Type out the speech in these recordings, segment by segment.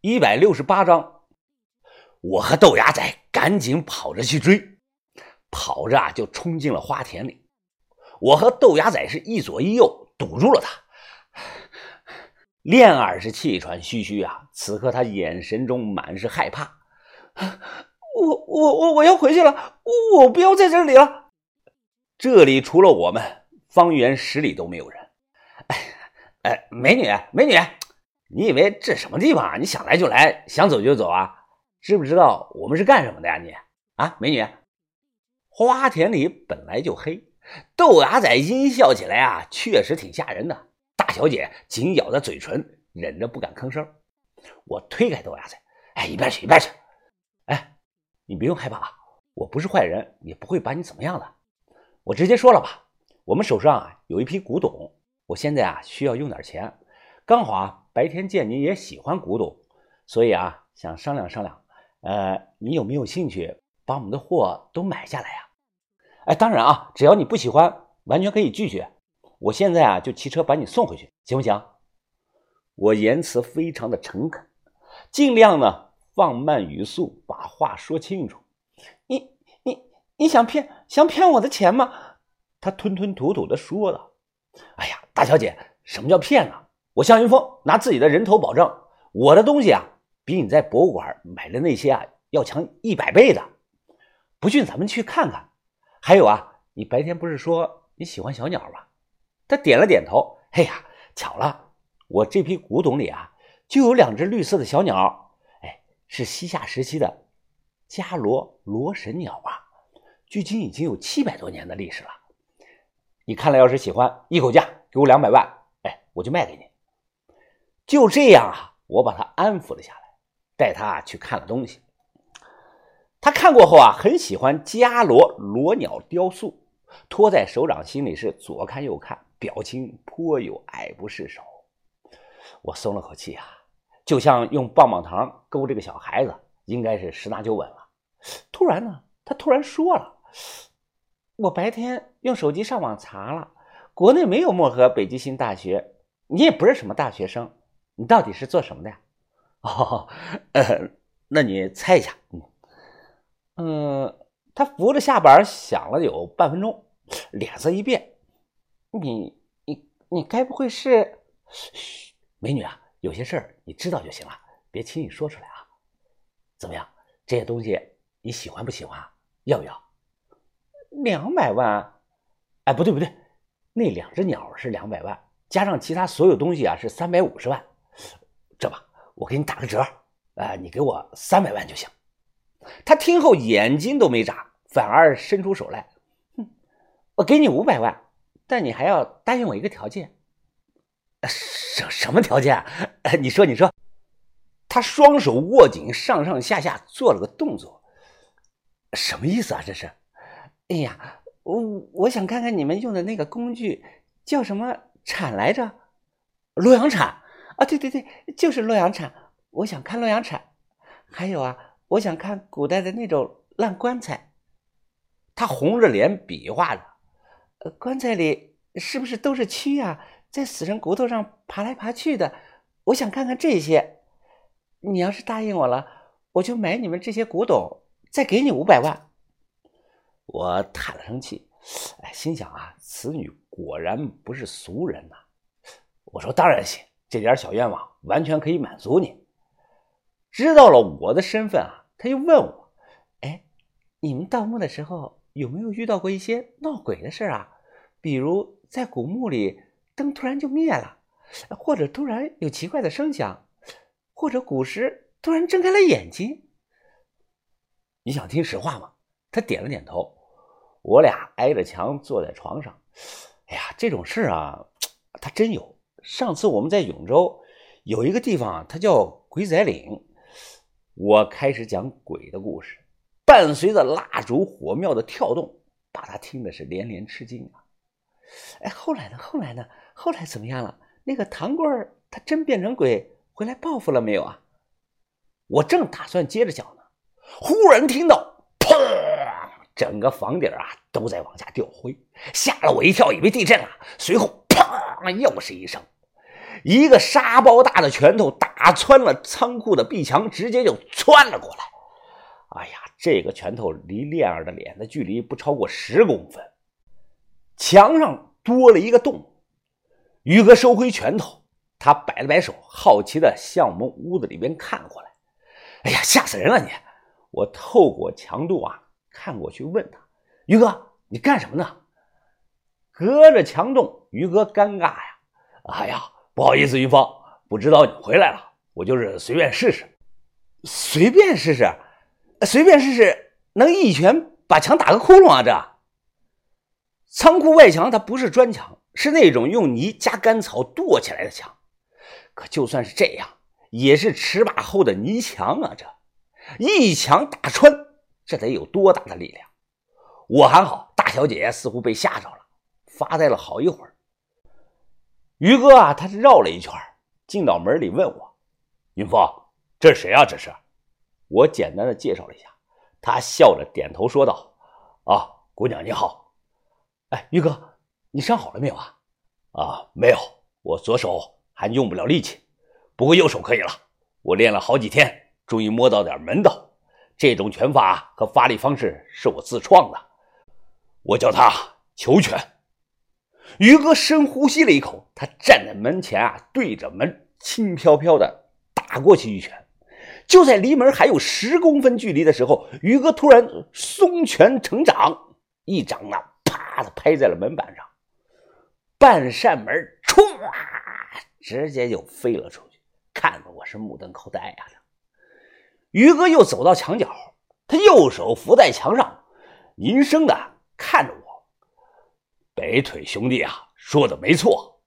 一百六十八章。我和豆芽仔赶紧跑着去追，跑着啊就冲进了花田里。我和豆芽仔是一左一右堵住了他。恋儿是气喘吁吁啊，此刻他眼神中满是害怕。我我我我要回去了，我不要在这里了。这里除了我们，方圆十里都没有人。哎哎，美女美女，你以为这什么地方啊？你想来就来，想走就走啊？知不知道我们是干什么的呀？你啊，美女，花田里本来就黑，豆芽仔阴笑起来啊，确实挺吓人的。大小姐紧咬着嘴唇，忍着不敢吭声。我推开豆芽仔，哎，一边去，一边去。哎，你不用害怕啊，我不是坏人，也不会把你怎么样的。我直接说了吧，我们手上啊有一批古董，我现在啊需要用点钱，刚好啊白天见你也喜欢古董，所以啊想商量商量。呃，你有没有兴趣把我们的货都买下来呀？哎，当然啊，只要你不喜欢，完全可以拒绝。我现在啊就骑车把你送回去，行不行？我言辞非常的诚恳，尽量呢放慢语速，把话说清楚。你你你想骗想骗我的钱吗？他吞吞吐吐的说道。哎呀，大小姐，什么叫骗呢？我向云峰拿自己的人头保证，我的东西啊。比你在博物馆买的那些啊要强一百倍的，不信咱们去看看。还有啊，你白天不是说你喜欢小鸟吗？他点了点头。哎呀，巧了，我这批古董里啊就有两只绿色的小鸟，哎，是西夏时期的伽罗罗神鸟啊，距今已经有七百多年的历史了。你看了要是喜欢，一口价给我两百万，哎，我就卖给你。就这样啊，我把他安抚了下来。带他去看了东西，他看过后啊，很喜欢伽罗罗鸟雕塑，托在手掌心里是左看右看，表情颇有爱不释手。我松了口气啊，就像用棒棒糖勾这个小孩子，应该是十拿九稳了。突然呢，他突然说了：“我白天用手机上网查了，国内没有漠河北极星大学，你也不是什么大学生，你到底是做什么的呀？” 哦，呃，那你猜一下，嗯，嗯，他扶着下巴想了有半分钟，脸色一变，你你你该不会是？嘘，美女啊，有些事儿你知道就行了，别轻易说出来啊。怎么样，这些东西你喜欢不喜欢？要不要？两百万？哎，不对不对，那两只鸟是两百万，加上其他所有东西啊是三百五十万。我给你打个折，啊，你给我三百万就行。他听后眼睛都没眨，反而伸出手来，哼，我给你五百万，但你还要答应我一个条件。什什么条件啊？你说，你说。他双手握紧，上上下下做了个动作，什么意思啊？这是？哎呀，我我想看看你们用的那个工具叫什么铲来着？洛阳铲。啊，对对对，就是洛阳铲。我想看洛阳铲，还有啊，我想看古代的那种烂棺材。他红着脸比划着，呃，棺材里是不是都是蛆啊，在死人骨头上爬来爬去的？我想看看这些。你要是答应我了，我就买你们这些古董，再给你五百万。我叹了声气，哎，心想啊，此女果然不是俗人呐。我说当然行。这点小愿望完全可以满足你。知道了我的身份啊，他又问我：“哎，你们盗墓的时候有没有遇到过一些闹鬼的事啊？比如在古墓里灯突然就灭了，或者突然有奇怪的声响，或者古尸突然睁开了眼睛。你想听实话吗？”他点了点头。我俩挨着墙坐在床上。哎呀，这种事啊，他真有。上次我们在永州有一个地方，它叫鬼仔岭。我开始讲鬼的故事，伴随着蜡烛火苗的跳动，把他听的是连连吃惊啊！哎，后来呢？后来呢？后来怎么样了？那个唐贵儿他真变成鬼回来报复了没有啊？我正打算接着讲呢，忽然听到砰，整个房顶啊都在往下掉灰，吓了我一跳，以为地震了。随后砰，又是一声。一个沙包大的拳头打穿了仓库的壁墙，直接就窜了过来。哎呀，这个拳头离恋儿的脸的距离不超过十公分，墙上多了一个洞。于哥收回拳头，他摆了摆手，好奇的向我们屋子里边看过来。哎呀，吓死人了你！我透过墙洞啊看过去，问他：“于哥，你干什么呢？”隔着墙洞，于哥尴尬呀。哎呀，不好意思，于芳，不知道你回来了，我就是随便试试，随便试试。随便试试，能一拳把墙打个窟窿啊！这仓库外墙它不是砖墙，是那种用泥加干草垛起来的墙。可就算是这样，也是尺把厚的泥墙啊！这一墙打穿，这得有多大的力量？我还好，大小姐似乎被吓着了，发呆了好一会儿。于哥啊，他是绕了一圈，进到门里问我：“云峰，这是谁啊？这是？”我简单的介绍了一下，他笑着点头说道：“啊，姑娘你好。哎，于哥，你伤好了没有啊？啊，没有，我左手还用不了力气，不过右手可以了。我练了好几天，终于摸到点门道。这种拳法和发力方式是我自创的，我叫它球拳。”于哥深呼吸了一口，他站在门前啊，对着门轻飘飘的打过去一拳。就在离门还有十公分距离的时候，于哥突然松拳成掌，一掌啊，啪的拍在了门板上，半扇门唰，直接就飞了出去，看得我是目瞪口呆呀！于哥又走到墙角，他右手扶在墙上，凝声的看着我：“北腿兄弟啊，说的没错，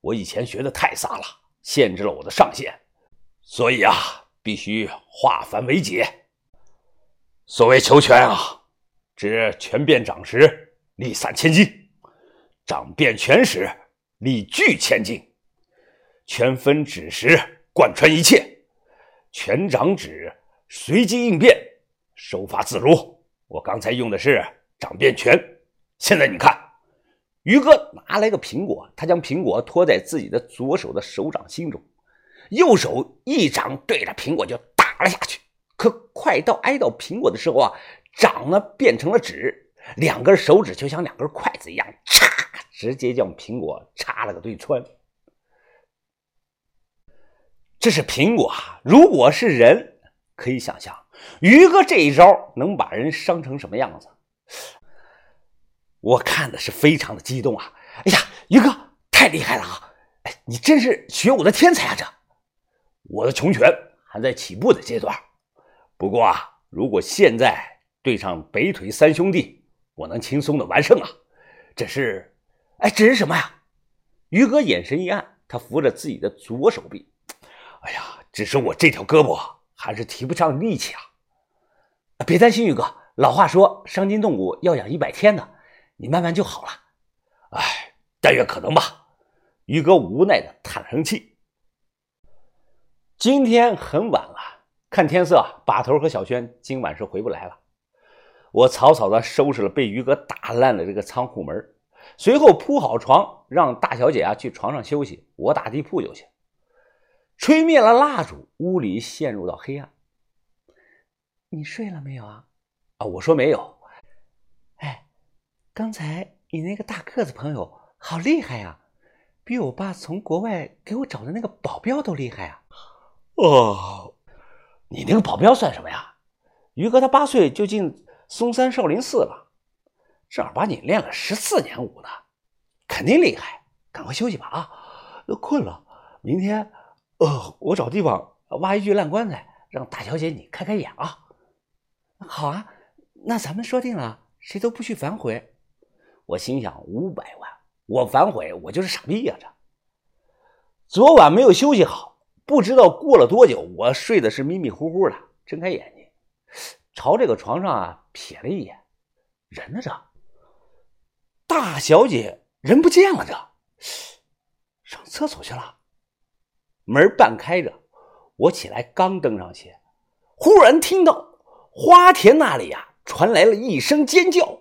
我以前学的太杂了，限制了我的上限，所以啊。”必须化繁为简。所谓求全啊，指拳变掌时力散千斤，掌变拳时力聚千斤。拳分指时贯穿一切，拳掌指随机应变，手法自如。我刚才用的是掌变拳，现在你看，于哥拿来个苹果，他将苹果托在自己的左手的手掌心中。右手一掌对着苹果就打了下去，可快到挨到苹果的时候啊，掌呢变成了纸，两根手指就像两根筷子一样，插，直接将苹果插了个对穿。这是苹果啊！如果是人，可以想象于哥这一招能把人伤成什么样子。我看的是非常的激动啊！哎呀，于哥太厉害了啊！哎，你真是学武的天才啊！这。我的穷拳还在起步的阶段，不过啊，如果现在对上北腿三兄弟，我能轻松的完胜啊！这是，哎，这是什么呀？于哥眼神一暗，他扶着自己的左手臂。哎呀，只是我这条胳膊还是提不上力气啊！别担心，于哥，老话说伤筋动骨要养一百天呢，你慢慢就好了。哎，但愿可能吧。于哥无奈的叹了声气。今天很晚了，看天色，把头和小轩今晚是回不来了。我草草的收拾了被于哥打烂的这个仓库门，随后铺好床，让大小姐啊去床上休息，我打地铺就行。吹灭了蜡烛，屋里陷入到黑暗。你睡了没有啊？啊，我说没有。哎，刚才你那个大个子朋友好厉害呀，比我爸从国外给我找的那个保镖都厉害啊！哦，你那个保镖算什么呀？于哥他八岁就进嵩山少林寺了，正儿八经练了十四年武呢，肯定厉害。赶快休息吧啊，困了。明天，呃，我找地方挖一具烂棺材，让大小姐你开开眼啊。好啊，那咱们说定了，谁都不许反悔。我心想，五百万，我反悔，我就是傻逼呀！这昨晚没有休息好。不知道过了多久，我睡的是迷迷糊糊的，睁开眼睛，朝这个床上啊瞥了一眼，人呢？这大小姐人不见了，这上厕所去了。门半开着，我起来刚登上去，忽然听到花田那里呀传来了一声尖叫。